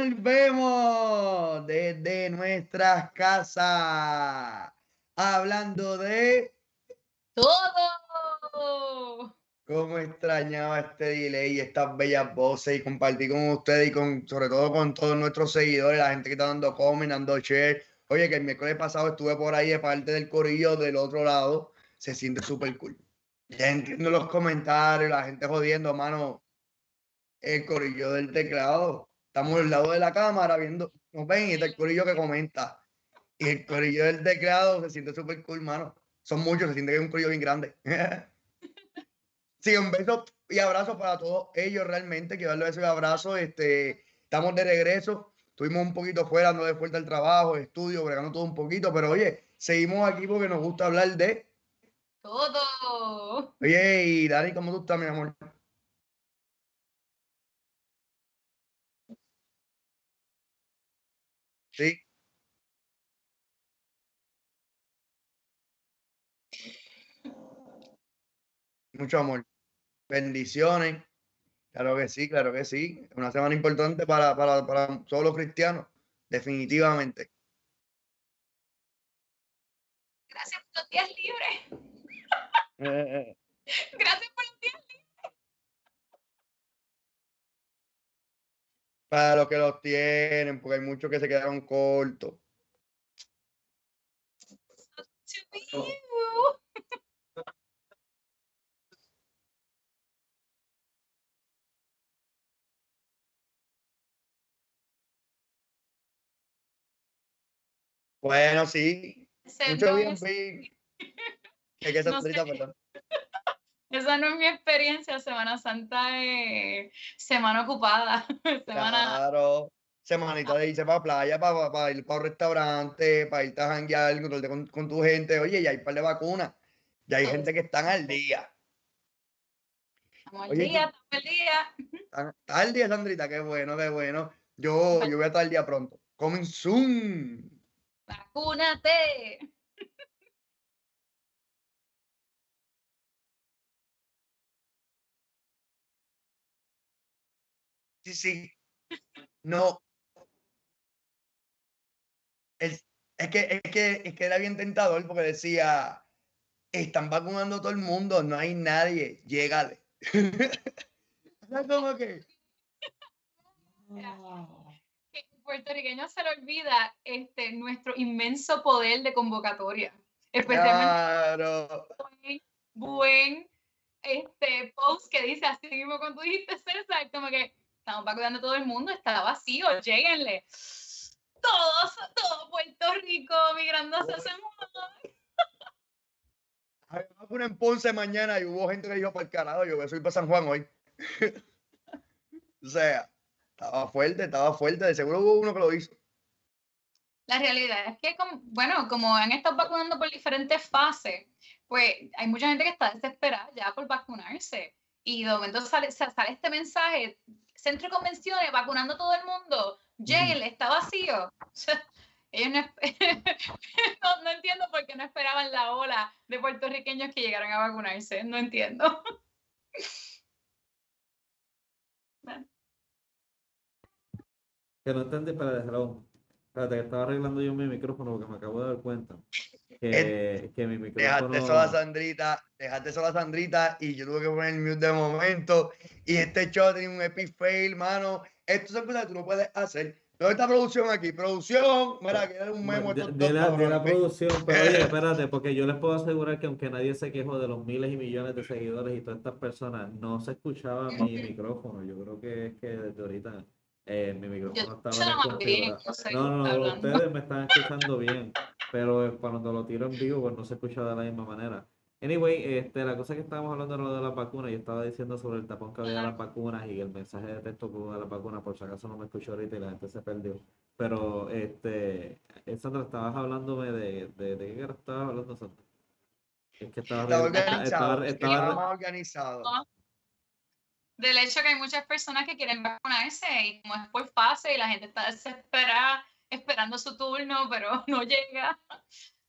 Volvemos desde nuestras casas, hablando de todo. Cómo extrañaba este delay y estas bellas voces y compartir con ustedes y con, sobre todo con todos nuestros seguidores, la gente que está dando comment, dando share. Oye, que el miércoles pasado estuve por ahí de parte del corillo del otro lado, se siente súper cool. Ya entiendo los comentarios, la gente jodiendo, mano. El corillo del teclado Estamos al lado de la cámara viendo, nos ven y está el corillo que comenta. Y el corillo del teclado se siente súper cool, mano. Son muchos, se siente que es un corillo bien grande. sí, un beso y abrazo para todos ellos realmente. Quiero darles y abrazo. Este, estamos de regreso. Estuvimos un poquito fuera, no de fuerte el trabajo, estudio, bregando todo un poquito, pero oye, seguimos aquí porque nos gusta hablar de todo. Oye, y Dani, ¿cómo tú estás, mi amor? Mucho amor. Bendiciones. Claro que sí, claro que sí. Una semana importante para, para, para todos los cristianos, definitivamente. Gracias por los días libres. Gracias por los días libres. Para los que los tienen, porque hay muchos que se quedaron cortos. Bueno, sí. Mucho bien, sí. que no perdón. Esa no es mi experiencia. Semana Santa es semana ocupada. Semana... Claro. Semanita de irse para playa, para, para, ir para un restaurante, para irte a janguear con, con, tu gente. Oye, ya hay par de vacunas. Ya hay gente que están al día. Estamos al día, estamos al día. Está al día, Sandrita, qué bueno, qué bueno. Yo, yo voy a estar al día pronto. Coming soon. Vacúnate. Sí, sí. No. Es, es, que, es, que, es que era bien tentador porque decía, están vacunando todo el mundo, no hay nadie, llégale. como que... puertorriqueño se le olvida este, nuestro inmenso poder de convocatoria. Especialmente claro. buen, buen este, post que dice así mismo como tú dijiste, César, como que estamos vacunando a todo el mundo, está vacío, lleguenle. Todos, todo Puerto Rico migrando hacia ese mundo. Hay vacuna en Ponce mañana y hubo gente que dijo para el carajo, yo soy para San Juan hoy. o sea, estaba fuerte, estaba fuerte, de seguro hubo uno que lo hizo. La realidad es que, como, bueno, como han estado vacunando por diferentes fases, pues hay mucha gente que está desesperada ya por vacunarse. Y de momento sale, sale este mensaje, centro de convenciones, vacunando a todo el mundo, lléguenle, está vacío. Ellos no, no, entiendo por qué no esperaban la ola de puertorriqueños que llegaran a vacunarse, no entiendo. Que no entendí, para dejarlo. Espérate, que estaba arreglando yo mi micrófono porque me acabo de dar cuenta. Que, que mi micrófono. Dejaste sola Sandrita, dejaste sola Sandrita y yo tuve que poner el mute de momento. Y este show tenía un epic fail, mano. Esto es cosas que tú no puedes hacer. ¿Dónde está producción aquí? Producción, mira, que era un memo. De, de, la, de la producción, pero oye, espérate, porque yo les puedo asegurar que aunque nadie se quejó de los miles y millones de seguidores y todas estas personas, no se escuchaba mi micrófono. Yo creo que es que desde ahorita eh, mi micrófono estaba bien, No, no, no, ustedes me están escuchando bien, pero cuando lo tiro en vivo, pues no se escucha de la misma manera. Anyway, este, la cosa que estábamos hablando era lo de las vacunas. Yo estaba diciendo sobre el tapón que había de las vacunas y el mensaje de texto de las vacunas, por si acaso no me escuchó ahorita y la gente se perdió. Pero, este, eh, Sandra, estabas hablándome de, de, de qué estabas hablando, Sandra. Es que estaba, organizado. Estaba, organizado del hecho que hay muchas personas que quieren vacunarse y como es por fase y la gente está desesperada esperando su turno, pero no llega.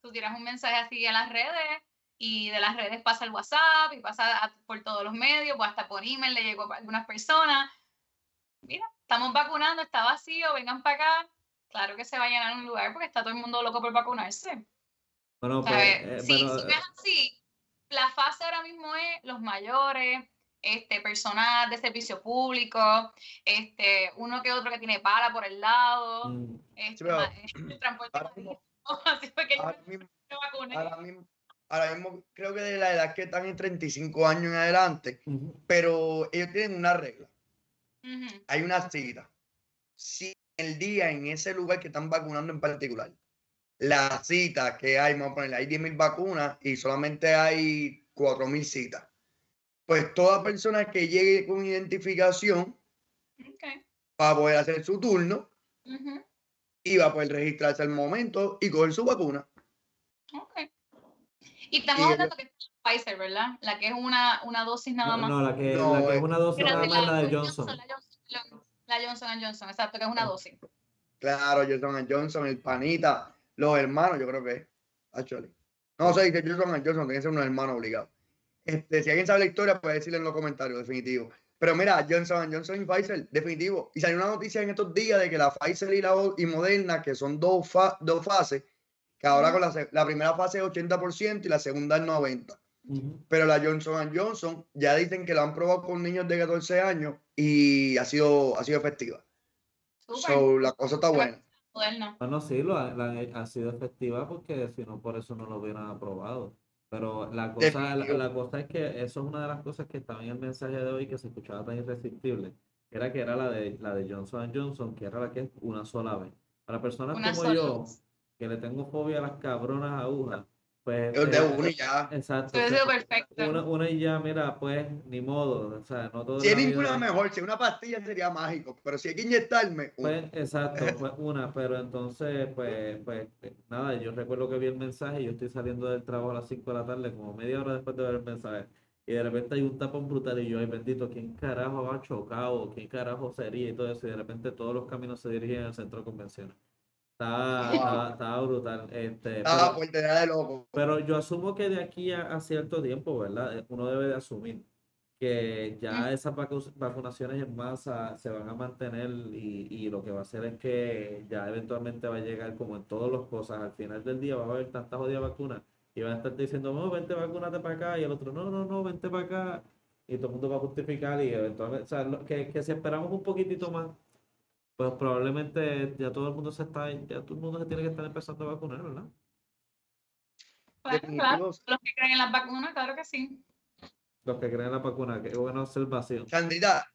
Tú tiras un mensaje así en las redes y de las redes pasa el WhatsApp y pasa por todos los medios, o hasta por email le llegó a algunas personas. Mira, estamos vacunando, está vacío, vengan para acá. Claro que se va a llenar un lugar porque está todo el mundo loco por vacunarse. Bueno, pues, eh, si ves así, la fase ahora mismo es los mayores, este, personas de servicio público, este, uno que otro que tiene pala por el lado, mm, este, pero ma- el transporte ahora mismo- así que yo Ahora mismo, me vacuné. ahora mismo- ahora mismo creo que de la edad que están en 35 años en adelante, pero ellos tienen una regla. Hay una cita. Si el día en ese lugar que están vacunando en particular, la cita que hay, vamos a ponerle, hay 10.000 vacunas y solamente hay 4.000 citas. Pues toda persona que llegue con identificación ok, va a poder hacer su turno y va a poder registrarse al momento y coger su vacuna. ok. Y estamos Y hablando que es la Pfizer, ¿verdad? La que es una, una dosis nada más. no, la que, No, la que es eh, una dosis nada más la de Johnson. La Johnson, la Johnson Johnson, exacto, que es una dosis. Claro, Johnson Johnson, el panita, los hermanos, yo creo que es. Actually. No sé, dice Johnson Johnson, tiene que ser unos hermanos obligados. Este, si alguien sabe la historia, puede decirle en los comentarios, definitivo. Pero mira, Johnson Johnson y Pfizer, definitivo. Y salió una noticia en estos días de que la Pfizer y la o- y Moderna, que son dos, fa- dos fases, que ahora con la, la primera fase es 80% y la segunda es 90%. Ujú. Pero la Johnson Johnson ya dicen que la han probado con niños de 14 años y ha sido, ha sido efectiva. So, la cosa está buena. Bueno, sí, lo ha, la ha sido efectiva porque si no, por eso no lo hubieran aprobado. Pero la cosa, la, cosa es que eso es una de las cosas que estaba en el mensaje de hoy que se escuchaba tan irresistible. Era que era la de la de Johnson Johnson, que era la que es una sola vez. Para personas Una como yo, vez. que le tengo fobia a las cabronas agujas, pues. Es de eh, uno y ya. Exacto. Eso perfecto. Una y ya, mira, pues, ni modo. O sea, no todo Si la ninguna vida- mejor, si una pastilla sería mágico, pero si hay que inyectarme, una. Pues, exacto, pues una, pero entonces, pues, pues, nada, yo recuerdo que vi el mensaje, yo estoy saliendo del trabajo a las 5 de la tarde, como media hora después de ver el mensaje, y de repente hay un tapón brutal y yo, ay bendito, ¿quién carajo ha chocado? ¿Quién carajo sería? Y todo eso, y de repente todos los caminos se dirigen al centro de convenciones. Está, Wow. está, está brutal. Este, da de loco. pero yo asumo que de aquí a, a cierto tiempo, ¿verdad? Eh, Uno debe de asumir que ya esas vacu- vacunaciones en masa se van a mantener y, y lo que va a hacer es que ya eventualmente va a llegar como en todas las cosas. Al final del día va a haber tantas jodidas vacunas y van a estar diciendo, no, vente, vacúnate para acá y el otro, no, no, no, vente para acá. Y todo el mundo va a justificar y eventualmente, o sea, que, que si esperamos un poquitito más, pues probablemente ya todo el mundo se está, ya todo el mundo se tiene que estar empezando a vacunar, ¿verdad? Bueno, Definitivo. claro, los que creen en las vacunas, claro que sí. Los que creen en la vacuna, qué buena observación. Sandrita,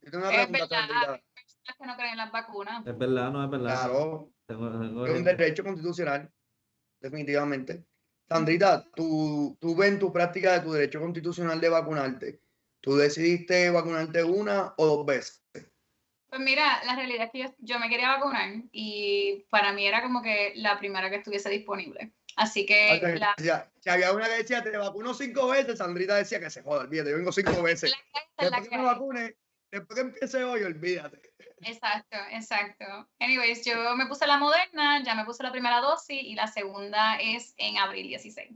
yo tengo una Es pregunta, verdad, hay personas que no creen en las vacunas. Es verdad, no es verdad. Claro, Tengo- tengo es un derecho constitucional, definitivamente. Sandrita, tú, tú ves en tu práctica de tu derecho constitucional de vacunarte. ¿Tú decidiste vacunarte una o dos veces? Pues mira, la realidad es que yo, yo me quería vacunar y para mí era como que la primera que estuviese disponible. Así que O sea, la, ya- si había una que decía, te vacuno cinco veces, Sandrita decía que se joda, olvídate, yo vengo cinco veces. la Después que me vacune, después que empiece hoy, olvídate. Exacto, exacto. Anyways, yo me puse la moderna, ya me puse la primera dosis y la segunda es en abril 16.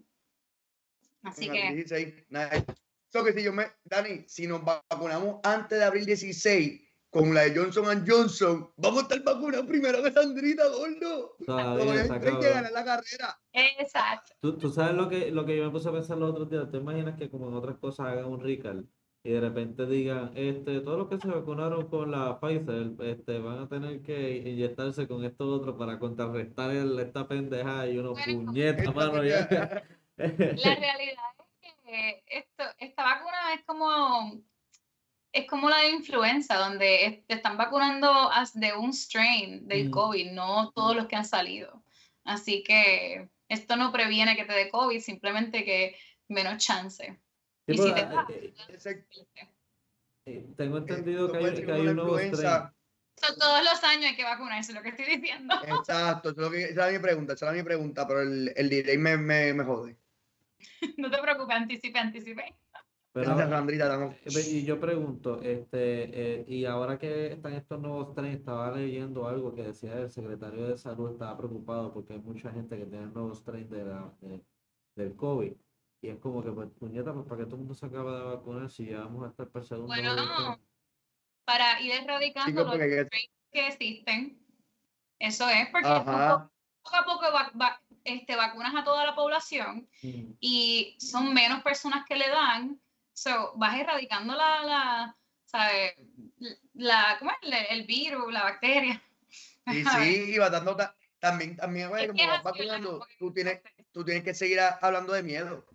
Así En que, abril 16, nice. So que si yo me, Dani, si nos vacunamos antes de abril 16 con la de Johnson Johnson, vamos a estar vacunados primero que Sandrita, gordo. Todavía Todavía está hay que ganar la carrera. exacto. ¿Tú, tú sabes lo que, lo que yo me puse a pensar los otros días. ¿Te imaginas que como en otras cosas hagan un recall y de repente digan, este, todos los que se vacunaron con la Pfizer, este, van a tener que inyectarse con esto otro para contrarrestar el- esta pendeja y uno Bueno, puñeta, Esta mano, ya. La realidad es que esto, esta vacuna es como, es como la de influenza, donde es- te están vacunando as- de un strain del Mm. COVID, no todos los que han salido. Así que esto no previene que te dé COVID, simplemente que menos chance. Sí, Y pero, si te eh, da, eh, Ese- eh, tengo entendido que hay, que hay un nuevo strain. influenza. So, todos los años hay que vacunarse, lo que estoy diciendo. Exacto, eso es lo que- esa era mi pregunta, esa era mi pregunta, pero el, el delay me, me, me jode. No te preocupes, anticipe, anticipe. Pero, Gracias, Sandrita, damos- Eh, ve- Y yo pregunto, este, eh, y ahora que están estos nuevos trenes, estaba leyendo algo que decía el secretario de salud estaba preocupado porque hay mucha gente que tiene nuevos trenes de la, de- del COVID. Y es como que, pues, puñeta, pues, ¿para qué todo el mundo se acaba de vacunar si ya vamos a estar segundo Bueno, booster? para ir erradicando los que- strains que existen. Eso es, porque Ajá. poco a poco va- va- este, vacunas a toda la población Mm. y son menos personas que le dan, so, vas erradicando la, la ¿sabes? La, ¿cómo es? El, el virus, la bacteria. Y sí, y va dando ta- también, también, güey, como vas vacunando, tú tienes, tú tienes que seguir a- hablando de miedo.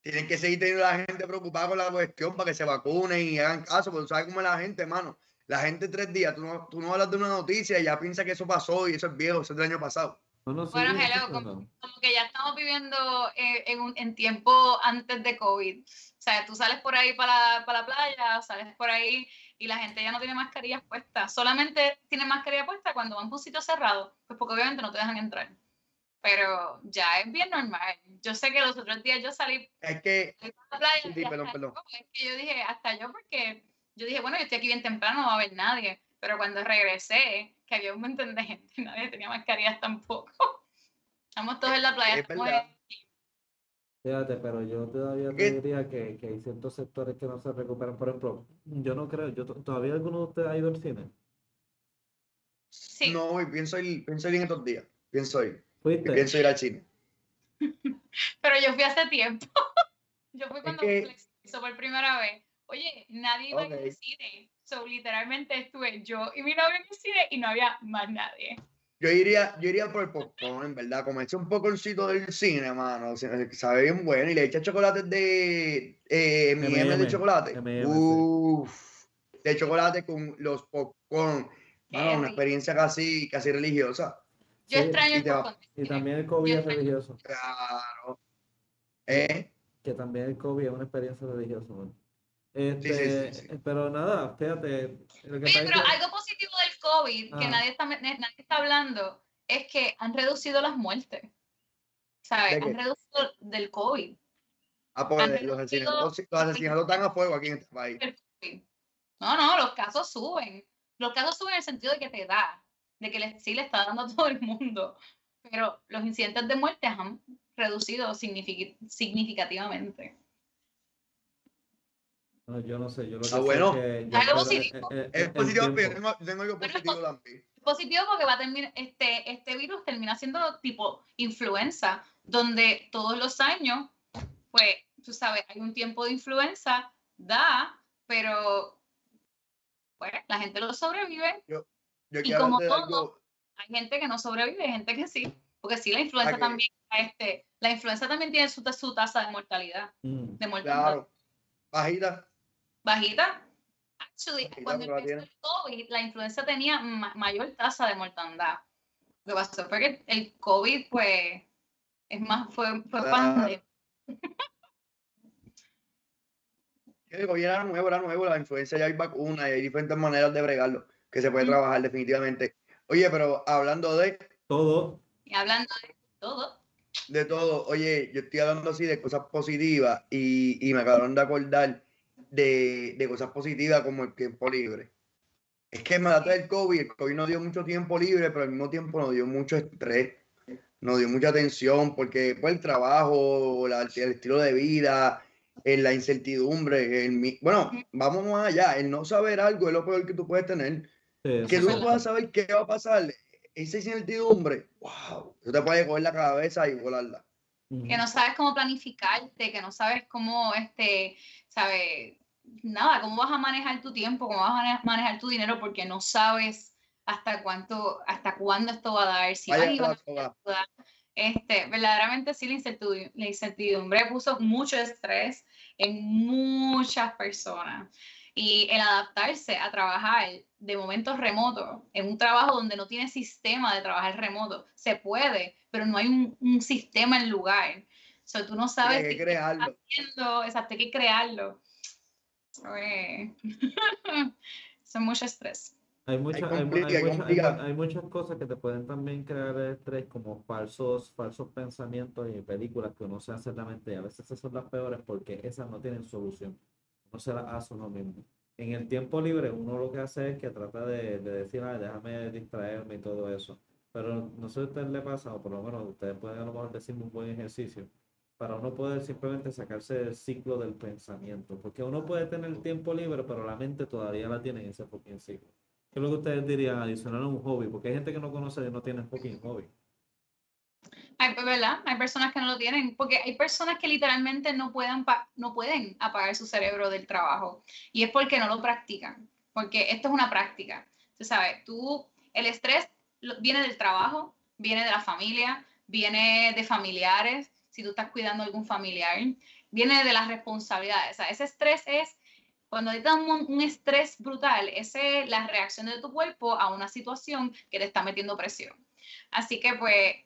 Tienen que seguir teniendo a la gente preocupada con la cuestión para que se vacunen y hagan caso, porque sabes cómo es la gente, hermano. La gente tres días, tú no, tú no hablas de una noticia y ya piensa que eso pasó y eso es viejo, eso es del año pasado. No, no, sí, Bueno, sí, hello, como- como que ya estamos viviendo en, un, en tiempo antes de COVID. O sea, tú sales por ahí para la, para la playa, sales por ahí y la gente ya no tiene mascarillas puestas. Solamente tiene mascarilla puesta cuando van por un sitio cerrado, pues porque obviamente no te dejan entrar. Pero ya es bien normal. Yo sé que los otros días yo salí Es que, a la playa Sí, y sí, perdón, hasta perdón. yo, es que yo dije, hasta yo porque yo dije, bueno, yo estoy aquí bien temprano, no va a haber nadie. Pero cuando regresé, que había un montón de gente, nadie tenía mascarillas tampoco. Estamos todos en la playa. es verdad. Fíjate, pero yo todavía te ¿Qué? diría que, que hay ciertos sectores que no se recuperan. Por ejemplo, yo no creo, yo to- todavía alguno de ustedes ha ido al cine. Sí, no, güey, pienso ir, pienso ir en estos días. Pienso ir. ¿Fuiste? Pienso ir al cine. pero yo fui hace tiempo. yo fui cuando que- Netflix hizo por primera vez. Oye, nadie iba a ir Ok. al cine. So, literalmente estuve yo y mi novio en el cine y no había más nadie. Yo iría, yo iría por el popcorn, en verdad, comerse un popcorncito del cine, mano. o sea, sabe bien bueno. Y le echa chocolates de eh, M&M de chocolate. Uff. De chocolate con los popcorn. Mano, una experiencia casi, casi religiosa. Yo Sí, extraño y el popcorn Y también el COVID es religioso. Claro. ¿Eh? Que también el COVID es una experiencia religiosa. man. Este, sí, sí. Pero nada, fíjate. Lo que Oye, pero que- algo positivo del COVID que Ah. nadie está, nadie está hablando es que han reducido las muertes. ¿Sabes? Han reducido del COVID. Ah, porque los asesinatos, los asesinatos están a fuego aquí en este país. No, no, los casos suben. Los casos suben en el sentido de que te da, de que sí le está dando a todo el mundo. Pero los incidentes de muerte han reducido signific- significativamente. No, yo no sé, yo lo que Ah, sé bueno. es que yo Algo espero- positivo. Es el positivo, pero yo tiempo. tengo, yo tengo algo Bueno, positivo también. positivo porque va a terminar, este, este virus termina siendo tipo influenza, donde todos los años, pues, tú sabes, hay un tiempo de influenza, da, pero pues la gente lo sobrevive. Yo Y quiero como todo, algo. Hay gente que no sobrevive, hay gente que sí, porque sí, la influenza que- también, este, la influenza también tiene su, su tasa de mortalidad, Mm. de mortalidad Claro. Bajita. Bajita. Actually, Bajita, cuando empezó el COVID, la influenza tenía ma- mayor tasa de mortandad. Lo que pasó fue que el COVID, pues, es más, fue, fue pandemia. El gobierno era nuevo, era nuevo, la influencia ya hay vacunas y hay diferentes maneras de bregarlo, que se puede Mm. trabajar definitivamente. Oye, pero hablando de, Todo. Y hablando de todo, de todo, oye, yo estoy hablando así de cosas positivas y, y me acabaron de acordar de, de cosas positivas como el tiempo libre. Es que me da del COVID, el COVID nos dio mucho tiempo libre, pero al mismo tiempo nos dio mucho estrés, nos dio mucha tensión, porque pues, el trabajo, la- el estilo de vida, eh, la incertidumbre, el, bueno, vamos más allá, el no saber algo es lo peor que tú puedes tener. Sí, Que tú no puedas saber qué va a pasar, esa incertidumbre, wow, eso te puede coger la cabeza y volarla. Que no sabes cómo planificarte, que no sabes cómo, este, sabes, nada, cómo vas a manejar tu tiempo, cómo vas a mane- manejar tu dinero, porque no sabes hasta cuánto, hasta cuándo esto va a dar, si Vaya vas a va. ayudar. Este, verdaderamente sí, la incertidumbre, la incertidumbre puso mucho estrés en muchas personas. Y el adaptarse a trabajar de momentos remotos, en un trabajo donde no tiene sistema de trabajar remoto, se puede, pero no hay un, un sistema en lugar. O sea, tú no sabes qué estás haciendo, exacto, hay que crearlo. Es mucho estrés. Hay, mucha- hay, hay hay mucha- hay muchas cosas que te pueden también crear estrés, como falsos, falsos pensamientos y películas que uno se hace en la mente. Y a veces esas son las peores porque esas no tienen solución. Uno se las hace uno mismo. En el tiempo libre, uno lo que hace es que trata de, de decir, "Ay, déjame distraerme y todo eso. Pero no sé si a usted le pasa, o por lo menos ustedes pueden a lo mejor decirme un buen ejercicio para uno poder simplemente sacarse del ciclo del pensamiento. Porque uno puede tener tiempo libre, pero la mente todavía la tiene en ese fucking ciclo. ¿Qué es lo que ustedes dirían adicional a un hobby? Porque hay gente que no conoce y no tiene fucking hobby. Hay, pues, ¿verdad? Hay personas que no lo tienen, porque hay personas que literalmente no pueden, no pueden apagar su cerebro del trabajo. Y es porque no lo practican, porque esto es una práctica. Tú sabes, tú, el estrés viene del trabajo, viene de la familia, viene de familiares, si tú estás cuidando a algún familiar, viene de las responsabilidades. O ese estrés es, cuando hay un, un estrés brutal, esa es la reacción de tu cuerpo a una situación que te está metiendo presión. Así que pues,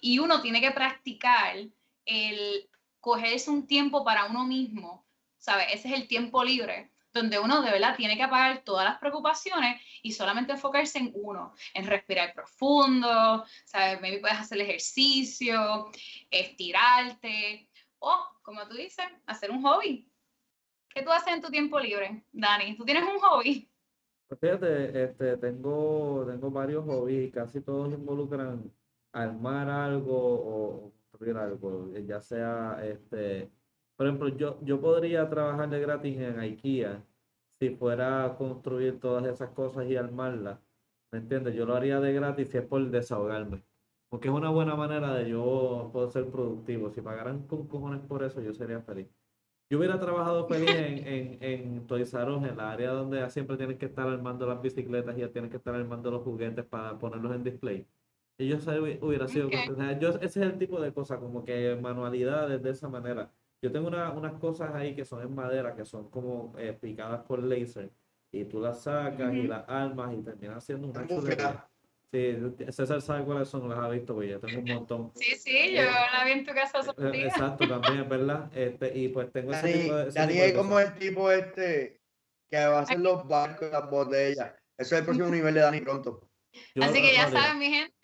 y uno tiene que practicar el cogerse un tiempo para uno mismo, ¿sabes? Ese es el tiempo libre donde uno de verdad tiene que apagar todas las preocupaciones y solamente enfocarse en uno, en respirar profundo, ¿sabes? Maybe puedes hacer ejercicio, estirarte, o, como tú dices, hacer un hobby. ¿Qué tú haces en tu tiempo libre, Dani? ¿Tú tienes un hobby? Pues fíjate, este, tengo, tengo varios hobbies y casi todos involucran armar algo o construir algo, ya sea este por ejemplo, yo, yo podría trabajar de gratis en IKEA si fuera a construir todas esas cosas y armarlas. ¿Me entiendes? Yo lo haría de gratis si es por desahogarme. Porque es una buena manera de yo poder ser productivo. Si pagaran con cojones por eso, yo sería feliz. Yo hubiera trabajado feliz en, en, en Toys en la área donde siempre tienen que estar armando las bicicletas y ya tienen que estar armando los juguetes para ponerlos en display. Y yo hubiera sido... yo, ese es el tipo de cosas, como que manualidades de esa manera. Yo tengo unas cosas ahí que son en madera, que son como eh, picadas por láser, y tú las sacas y las armas y terminas haciendo una chuleta. Sí, César sabe cuáles son, las ha visto, pues yo tengo un montón. Sí, sí, yo eh, la vi en tu casa eh, Exacto, también, ¿verdad? Este, y pues tengo ese tipo de. Dani es como el tipo este que va a hacer los barcos y las botellas. Eso es el próximo nivel de Dani pronto. Así que ya saben, mi gente,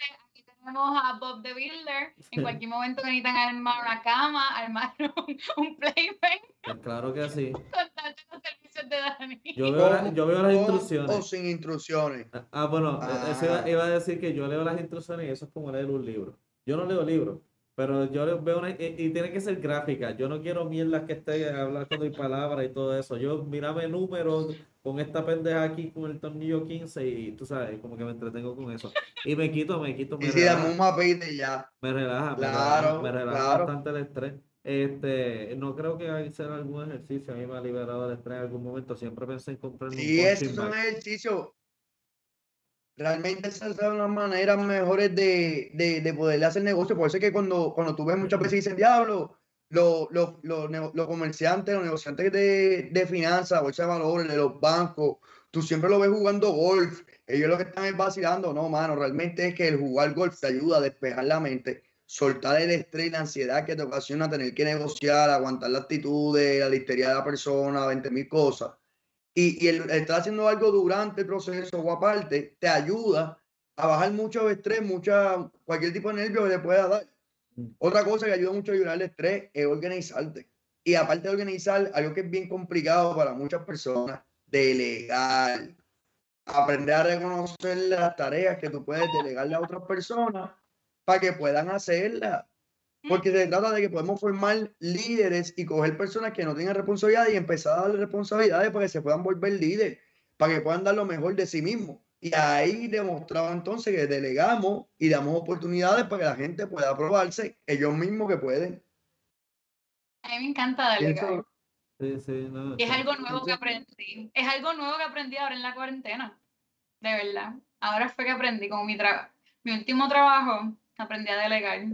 tenemos a Bob the Builder. En cualquier momento que necesitan armar una cama, armar un, un playpen. Pues claro que sí. los servicios de Dani. Yo veo, yo veo las instrucciones. O sin instrucciones. Ah, ah bueno, Eso ah. iba, a decir que yo leo las instrucciones y eso es como leer un libro. Yo no leo libros. Pero yo veo una, y, tiene que ser gráfica. Yo no quiero mierdas que esté hablando de palabras y todo eso. Yo mírame números con esta pendeja aquí con el tornillo 15 y tú sabes, como que me entretengo con eso. Y me quito, me quito. Me y si damos un y ya. Me relaja, claro, me relaja, bastante el estrés. Este, no creo que hacer algún ejercicio. A mí me ha liberado el estrés en algún momento. Siempre pensé en comprar un Sí, eso es un ejercicio realmente esas son las maneras mejores de, de, de poder hacer negocio. Por eso es que cuando, cuando tú ves muchas veces dicen, diablo, los, los, los, comerciantes, los negociantes de, de finanzas, bolsa de valores, de los bancos, tú siempre lo ves jugando golf. Ellos lo que están es vacilando. No, mano, realmente es que el jugar golf te ayuda a despejar la mente, soltar el estrés la ansiedad que te ocasiona tener que negociar, aguantar la actitud la listería de la persona, 20 mil cosas y, y el, estar haciendo algo durante el proceso o aparte te ayuda a bajar mucho estrés, mucha, cualquier tipo de nervio que te pueda dar. Mm. Otra cosa que ayuda mucho a ayudar el estrés es organizarte. Y aparte de organizar, algo que es bien complicado para muchas personas, delegar. Aprender a reconocer las tareas que tú puedes delegarle a otras personas para que puedan hacerlas. Porque se trata de que podemos formar líderes y coger personas que no tengan responsabilidad y empezar a darle responsabilidades para que se puedan volver líderes, para que puedan dar lo mejor de sí mismos. Y ahí demostraba entonces que delegamos y damos oportunidades para que la gente pueda probarse ellos mismos que pueden. A mí me encanta delegar. Sí, sí, no, es algo nuevo que aprendí. Es algo nuevo que aprendí ahora en la cuarentena. De verdad. Ahora fue que aprendí como mi, mi último trabajo, aprendí a delegar.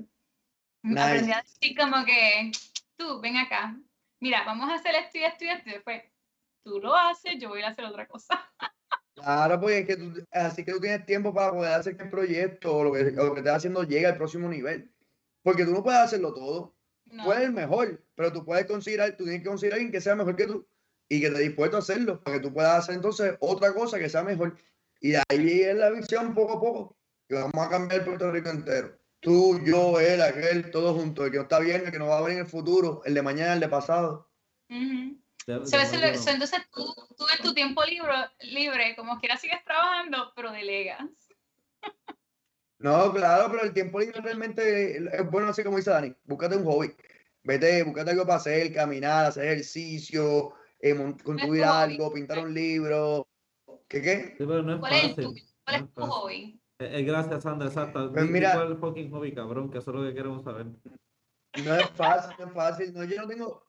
Aprendí a decir como que, tú, ven acá, mira, vamos a hacer esto y esto y esto, y después tú lo haces, yo voy a hacer otra cosa. Claro, porque es que tú, así que tú tienes tiempo para poder hacer que el proyecto o lo que, lo que estás haciendo llegue al próximo nivel. Porque tú no puedes hacerlo todo. No. Puedes el mejor, pero tú puedes considerar, tú tienes que considerar alguien que sea mejor que tú y que esté dispuesto a hacerlo, para que tú puedas hacer entonces otra cosa que sea mejor. Y de ahí es la visión poco a poco, que vamos a cambiar Puerto Rico entero tú, yo, él, aquel, todos juntos, el que no está bien, el que no va a ver en el futuro, el de mañana, el de pasado. entonces tú, tú, en tu tiempo libre, libre, como quieras sigues trabajando, pero delegas. No, claro, pero el tiempo libre realmente es bueno, así como dice Dani, búscate un hobby. Vete, búscate algo para hacer, caminar, hacer ejercicio, eh, construir algo, pintar un libro. ¿Qué qué? Sí, pero no es ¿Cuál es, tu, cuál es no tu fácil. hobby? Eh, eh, gracias, Sandra, exacto. Pues mira- ¿Cuál fucking hobby, cabrón? Que eso es lo que queremos saber. No es fácil, no es fácil. No, yo no tengo,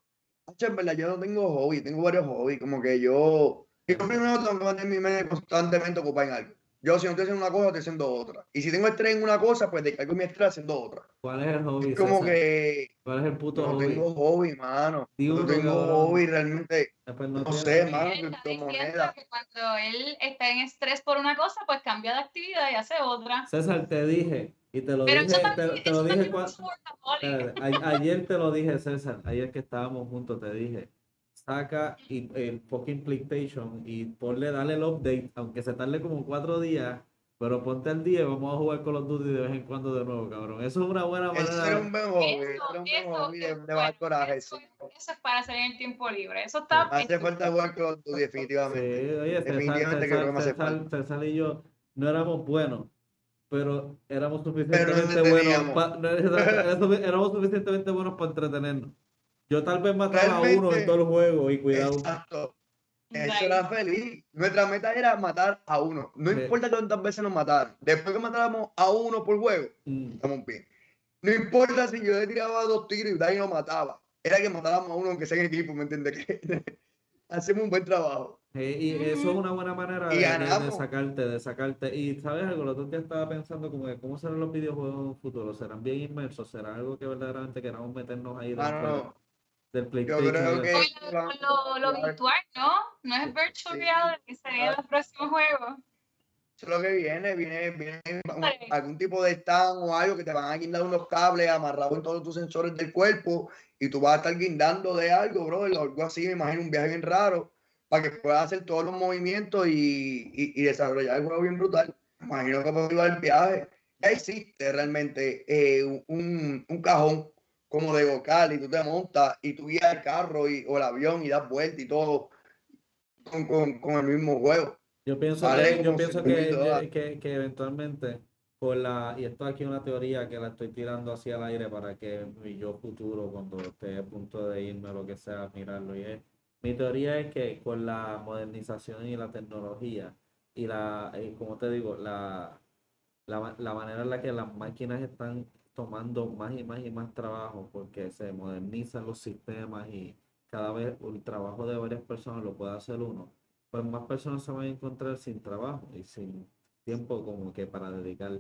en verdad, yo no tengo hobby, tengo varios hobbies. Como que yo, yo primero tengo que mantener mi mente constantemente ocupada en algo. Yo si no estoy haciendo una cosa, estoy haciendo otra. Y si tengo estrés en una cosa, pues descargo mi estrés haciendo otra. ¿Cuál es el hobby? Es como César? que ¿Cuál es el puto no hobby? tengo hobby, mano. Di No tengo cabrón. hobby realmente. Pues no No sé, mano, Él está diciendo criptomoneda. que cuando él está en estrés por una cosa, pues cambia de actividad y hace otra. César, te dije, y te lo Pero dije, eso te, te lo dije también cua- es un workaholic. espérate, a- ayer te lo dije, César, ayer que estábamos juntos, te dije, saca y, el fucking PlayStation y ponle, dale el update, aunque se tarde como cuatro días, pero ponte al día y vamos a jugar con los Duty de vez en cuando de nuevo, cabrón. Eso es una buena Eso manera. era un buen hobby, Eso, eso era un buen eso, hobby de, eso, de bajar coraje. eso, sí. eso es para hacer en el tiempo libre. Eso está. Hace eso- falta jugar con tú, Sí, definitivamente. oye, César, Definitivamente creo que César, me hace César, y yo no éramos buenos, pero éramos suficientemente buenos no, exacto, éramos suficientemente buenos para entretenernos. Yo tal vez mataba a uno en todo el juego y cuidado. Exacto. Eso era feliz. Nuestra meta era matar a uno. No Sí. importa cuántas veces nos mataran. Después que matáramos a uno por juego, Mm, estamos bien. No importa si yo le tiraba dos tiros y Dani lo mataba. Era que matáramos a uno aunque sea en equipo, ¿me entiendes? Hacemos un buen trabajo. y eso es una buena manera de, sacarte, de sacarte. Y sabes algo, los otros días estaba pensando como que cómo serán los videojuegos en un futuro. ¿Serán bien inmersos? ¿Será algo que verdaderamente queramos meternos ahí dentro Mano, del yo creo que lo, con lo- lo virtual, ¿no? No es virtual Sí. reality, sería el próximo juego. Eso es lo que viene, viene, viene un- algún tipo de stand o algo que te van a guindar unos cables amarrados en todos tus sensores del cuerpo y tú vas a estar guindando de algo, bro, algo así, me imagino un viaje bien raro, para que puedas hacer todos los movimientos y, y, y desarrollar el juego bien brutal. Me imagino que puedo el viaje. Ya existe realmente eh, un, un cajón como de vocal y tú te montas y tú guías el carro y, o el avión y das vuelta y todo con, con, con el mismo juego. Yo pienso Vale, que, yo pienso 5.000 que, que, que eventualmente, con la, y esto aquí es una teoría que la estoy tirando hacia el aire para que mi yo futuro, cuando esté a punto de irme o lo que sea, mirarlo. Y es, mi teoría es que con la modernización y la tecnología y la, y como te digo, la, la, la manera en la que las máquinas están tomando más y más y más trabajo porque se modernizan los sistemas y cada vez el trabajo de varias personas lo puede hacer uno pues más personas se van a encontrar sin trabajo y sin tiempo como que para dedicar.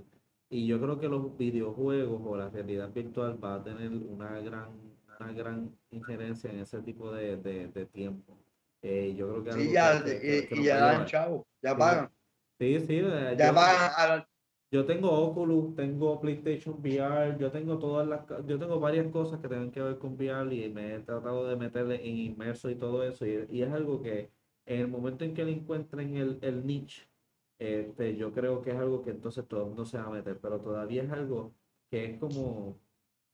Y yo creo que los videojuegos o la realidad virtual va a tener una gran, una gran injerencia en ese tipo de, de, de tiempo. Eh, yo creo que Sí, ya, que- que- que y ya dan chavo, ya pagan, Sí, sí, eh, ya yo- pagan a yo tengo Oculus, tengo PlayStation VR, yo tengo todas las, yo tengo varias cosas que tienen que ver con VR y me he tratado de meterle en inmerso y todo eso y, y es algo que en el momento en que le encuentren el, el niche, este, yo creo que es algo que entonces todo el mundo se va a meter, pero todavía es algo que es como,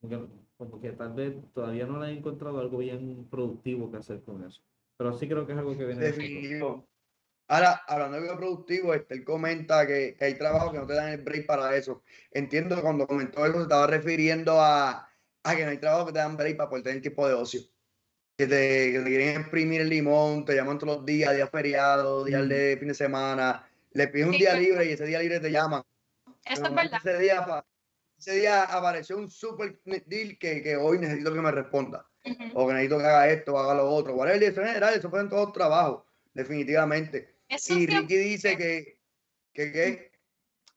como que, como que tal vez todavía no le han encontrado algo bien productivo que hacer con eso, pero sí creo que es algo que viene. Definitivo. Ahora, hablando de productivo, este, él comenta que, que hay trabajos que no te dan el break para eso. Entiendo que cuando comentó eso se estaba refiriendo a, a que no hay trabajos que te dan break para poder tener tiempo de ocio. Que te, que te quieren exprimir el limón, te llaman todos los días, días feriados, días Mm. de fin de semana, le pides un Sí, día libre y ese día libre te llaman. Eso es verdad. Ese día, pa- ese día apareció un super deal que, que hoy necesito que me responda o que necesito que haga esto o haga lo otro. Whatever, eso en general, eso fue en todos los trabajos, definitivamente. Eso Y siempre- Ricky dice que, que, que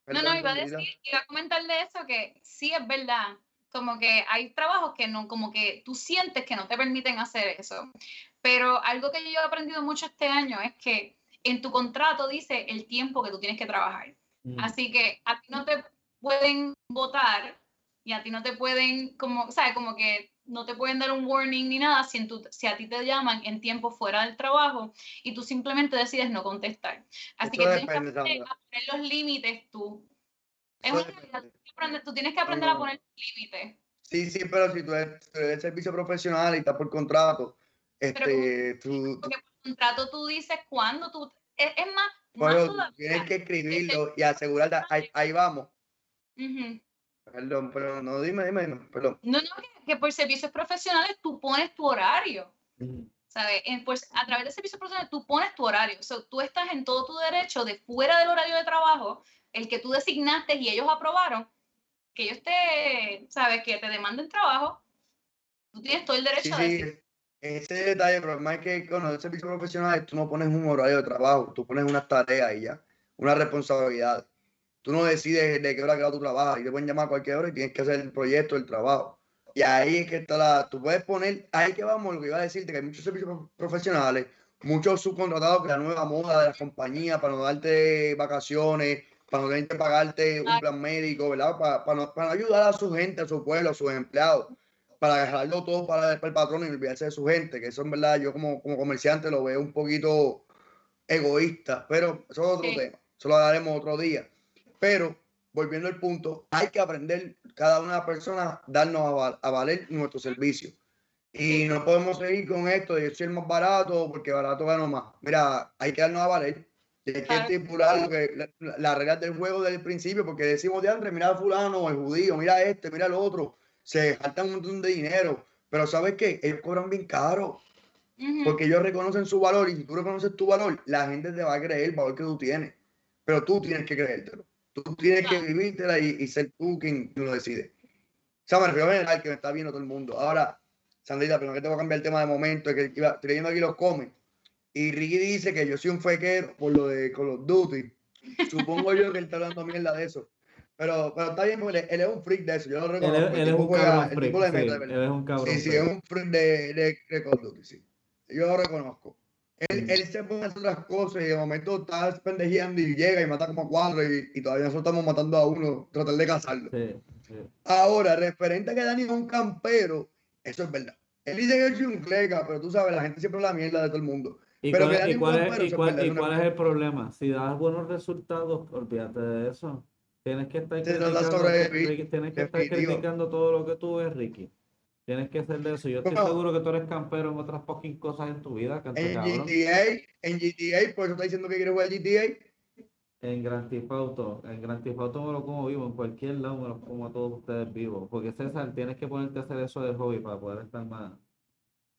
No, no, Perdón, iba a decir, iba a comentar de eso que sí es verdad. Como que hay trabajos que no, como que tú sientes que no te permiten hacer eso. Pero algo que yo he aprendido mucho este año es que en tu contrato dice el tiempo que tú tienes que trabajar. Mm. Así que a ti no te pueden votar y a ti no te pueden, como, ¿sabes? Como que no te pueden dar un warning ni nada si, en tu- si a ti te llaman en tiempo fuera del trabajo y tú simplemente decides no contestar. Así que tienes que aprender Sandra. a poner los límites tú. Es una realidad, tú tienes que aprender- tú tienes que aprender a No. poner límites. Sí, sí, pero si tú eres, eres servicio profesional y estás por contrato, este, tú, Porque por contrato tú dices cuándo tú... Es, es más, más bueno, todavía. tienes que escribirlo y asegurarte, ahí, ahí vamos. Ujú. Perdón, pero no, dime, dime, dime, perdón. No, no, que, que por servicios profesionales tú pones tu horario. ¿sabes? Pues, a través de servicios profesionales tú pones tu horario. O sea, tú estás en todo tu derecho de fuera del horario de trabajo, el que tú designaste y ellos aprobaron, que ellos te, ¿sabes? Que te demanden trabajo. Tú tienes todo el Sí, derecho a sí, decir. ese detalle, problema es que con los servicios profesionales tú no pones un horario de trabajo, tú pones unas tareas y ya, una responsabilidad. Tú no decides de qué hora a qué hora tú trabajas y te pueden llamar a cualquier hora y tienes que hacer el proyecto, el trabajo. Y ahí es que está la, tú puedes poner, ahí que vamos, lo que iba a decirte, que hay muchos servicios pro- profesionales, muchos subcontratados que la nueva moda de las compañías para no darte vacaciones, para no tener que pagarte un plan médico, ¿verdad? Para, para, no, para ayudar a su gente, a su pueblo, a sus empleados para dejarlo todo para, para el patrón y olvidarse de su gente, que eso en verdad yo como, como comerciante lo veo un poquito egoísta, pero eso es otro Sí. tema, eso lo haremos otro día. Pero, volviendo al punto, hay que aprender cada una de las personas, darnos a, val- a valer nuestro servicio. Y no podemos seguir con esto de el más barato porque barato gano más. Mira, hay que darnos a valer. Hay que Claro. estipular lo que, la- la- las reglas del juego desde el principio, porque decimos de André, mira a fulano, el judío, mira este, mira el otro, se jaltan un montón de dinero. Pero ¿sabes qué? Ellos cobran bien caro, porque ellos reconocen su valor y si tú reconoces tu valor, la gente te va a creer el valor que tú tienes. Pero tú tienes que creértelo. Tú tienes que vivírtela y, y ser tú quien lo decide. O sea, me refiero a general, que me está viendo todo el mundo. Ahora, Sandrita, pero que te voy a cambiar el tema de momento, es que iba, estoy leyendo aquí los comments. Y Ricky dice que yo soy un fequero por lo de Call of Duty. Supongo yo que él está hablando mierda de eso. Pero, pero está bien, él, él es un freak de eso. Yo lo reconozco. él es un cabrón freak, sí, mete, de verdad. él es un cabrón Sí, es un freak de, de, de Call of Duty, sí. Yo lo reconozco. Él, Mm. él se pone a hacer otras cosas y de momento está pendejeando y llega y mata como a cuatro y, y todavía nosotros estamos matando a uno, tratar de cazarlo. Sí, sí. Ahora, referente a que Dani es un campero, eso es verdad. Él dice que soy un cleca, pero tú sabes, la gente siempre la mierda de todo el mundo. ¿Y Pero cuál, y es, campero, y es y es cuál es el problema? Si das buenos resultados, olvídate de eso. Tienes que estar criticando, tienes que estar criticando todo lo que tú ves, Ricky. Tienes que ser de eso. Yo estoy seguro que tú eres campero en otras fucking cosas en tu vida, canto En cabrón. GTA, en GTA, por eso está diciendo que quiere jugar GTA. En Grand Theft Auto, en Grand Theft Auto me lo como vivo, en cualquier lado me lo como a todos ustedes vivos. Porque César, tienes que ponerte a hacer eso de hobby para poder estar más,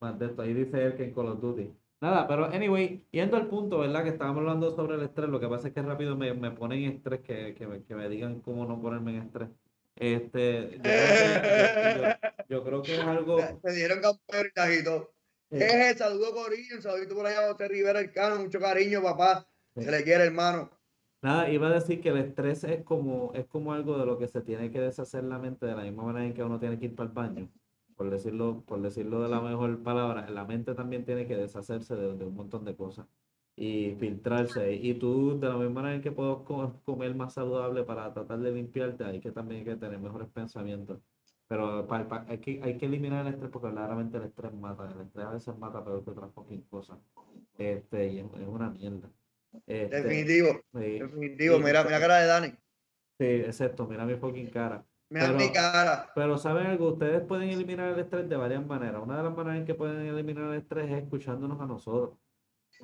más de esto. Ahí dice él que en Call of Duty. Nada, pero anyway, yendo al punto, ¿verdad? Que estábamos hablando sobre el estrés, lo que pasa es que rápido me, me ponen en estrés, que, que, me, que me digan cómo no ponerme en estrés. Este, yo creo que, yo, creo que es algo... Me dieron campero y tajito. eh, Jeje, saludo Corillo, saludito por allá José Rivera el Cano, mucho cariño, papá. Se le quiere, hermano. Nada, iba a decir que el estrés es como, es como algo de lo que se tiene que deshacer la mente de la misma manera en que uno tiene que ir para el baño. Por decirlo, por decirlo de la mejor palabra, la mente también tiene que deshacerse de, de un montón de cosas y filtrarse. Y tú, de la misma manera en que puedo co- comer más saludable para tratar de limpiarte, hay que también hay que tener mejores pensamientos. Pero hay que, hay que eliminar el estrés porque verdaderamente el estrés mata. El estrés a veces mata peor que otras fucking cosas. Este, y es, es una mierda. Este, Definitivo, sí. definitivo. sí, Mira, está- mira cara de Dani. Sí, exacto, mira mi fucking cara. Mira Pero- mi cara. Pero ¿saben algo? Ustedes pueden eliminar el estrés de varias maneras. Una de las maneras en que pueden eliminar el estrés es escuchándonos a nosotros.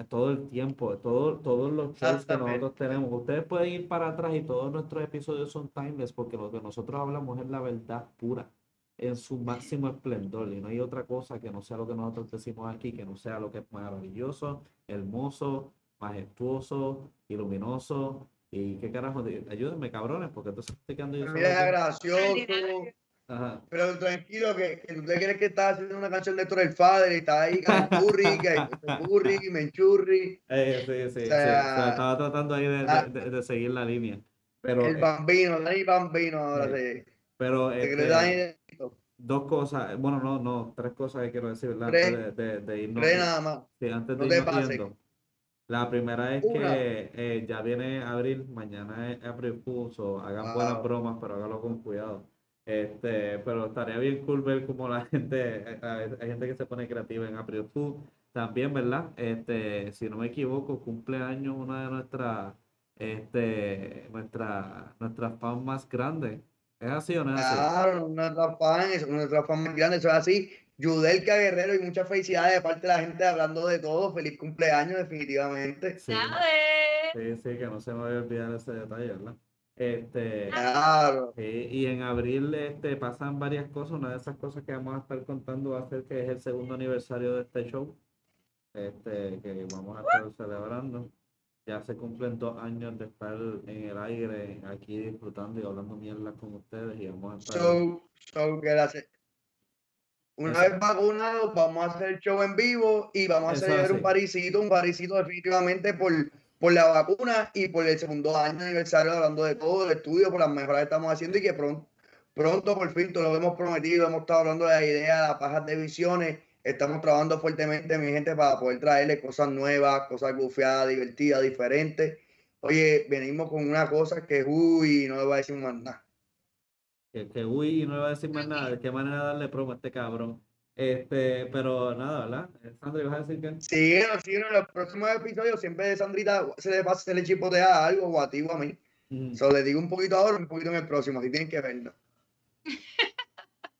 Todo el tiempo, todo, todos los shows que nosotros tenemos. Ustedes pueden ir para atrás y todos nuestros episodios son timeless porque lo que nosotros hablamos es la verdad pura en su máximo esplendor y no hay otra cosa que no sea lo que nosotros decimos aquí, que no sea lo que es maravilloso, hermoso, majestuoso, iluminoso y qué carajo, de- ayúdenme cabrones porque entonces estoy quedando yo Mira, gracioso. Ajá. Pero tranquilo, que, que tú te crees que estás haciendo una canción de Héctor el Father y está ahí Curry, que Curry, Menchurri, Eh, sí, sí, sí. sea, O sea, estaba tratando ahí de, ah, de- de- seguir la línea. Pero, el eh, bambino, Dani Bambino ahora Sí. se, pero este, dos cosas, bueno, no, no, tres cosas que quiero decir, ¿verdad? Tres. Antes de, irnos, cree nada más. sí, antes no de te irnos yendo. La primera es Una. que eh, ya viene abril, mañana es April Fool, so hagan buenas bromas, pero háganlo con cuidado. Este, pero estaría bien cool ver cómo la gente, eh, hay hay gente que se pone creativa en April Fool. También, ¿verdad? Este, si no me equivoco, cumpleaños una de nuestras, este, nuestra, nuestras fans más grandes. ¿Es así o no es así? Claro, nuestra fan, es nuestra fan más grande, eso es así. Yudelka Guerrero y muchas felicidades de parte de la gente hablando de todo. Feliz cumpleaños, definitivamente. Sí, ¡Felicidades! sí, sí, que no se me vaya a olvidar ese detalle, ¿verdad? Este, Claro. eh, y en abril este, pasan varias cosas. Una de esas cosas que vamos a estar contando va a ser que es el segundo aniversario de este show. Este, que vamos a estar celebrando. Ya se cumplen dos años de estar en el aire, aquí disfrutando y hablando mierda con ustedes. Y vamos a estar. Que la se- Una vez vacunados, vamos a hacer show en vivo y vamos a hacer un parisito, un parisito definitivamente por, por la vacuna y por el segundo año aniversario hablando de todo el estudio, por las mejoras que estamos haciendo y que pronto, pronto por fin, todo lo que hemos prometido, hemos estado hablando de la idea, las pajas de visiones, estamos trabajando fuertemente, mi gente, para poder traerle cosas nuevas, cosas gufiadas, divertidas, diferentes. Oye, venimos con una cosa que, uy, no le voy a decir más nada. Que, que uy, no le va a decir más nada. ¿De qué manera darle promo a este cabrón? Este, pero nada, ¿verdad? Eh, Sandra, ¿ibas a decir que? Síguenos, síguenos en los próximos episodios. Siempre de Sandrita se le pasa, se le chipotea algo o a ti o a mí. Mm. So, le digo un poquito ahora, un poquito en el próximo. Así tienen que verlo.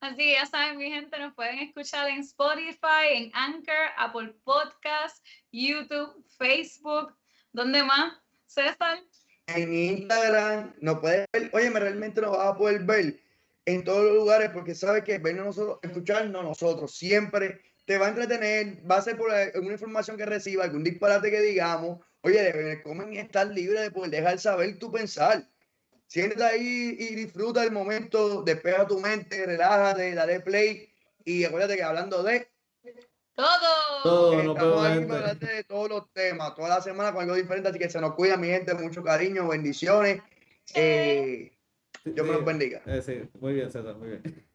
Así que ya saben, mi gente, nos pueden escuchar en Spotify, en Anchor, Apple Podcast, YouTube, Facebook. ¿Dónde más? César. En Instagram nos puedes ver. Oye, me realmente nos vas a poder ver en todos los lugares porque sabes que vernos nosotros, escucharnos nosotros siempre te va a entretener. Va a ser por alguna información que reciba, algún disparate que digamos. Oye, de comen y estar libre de poder dejar saber tu pensar. Siéntate ahí y disfruta el momento, despeja tu mente, relájate, dale play y acuérdate que hablando de Todo. Todo, no estamos gente. para de todos los temas, toda la semana con algo diferente, así que se nos cuida mi gente, mucho cariño, bendiciones. Eh, Dios me los bendiga. Eh, sí, muy bien, César, muy bien.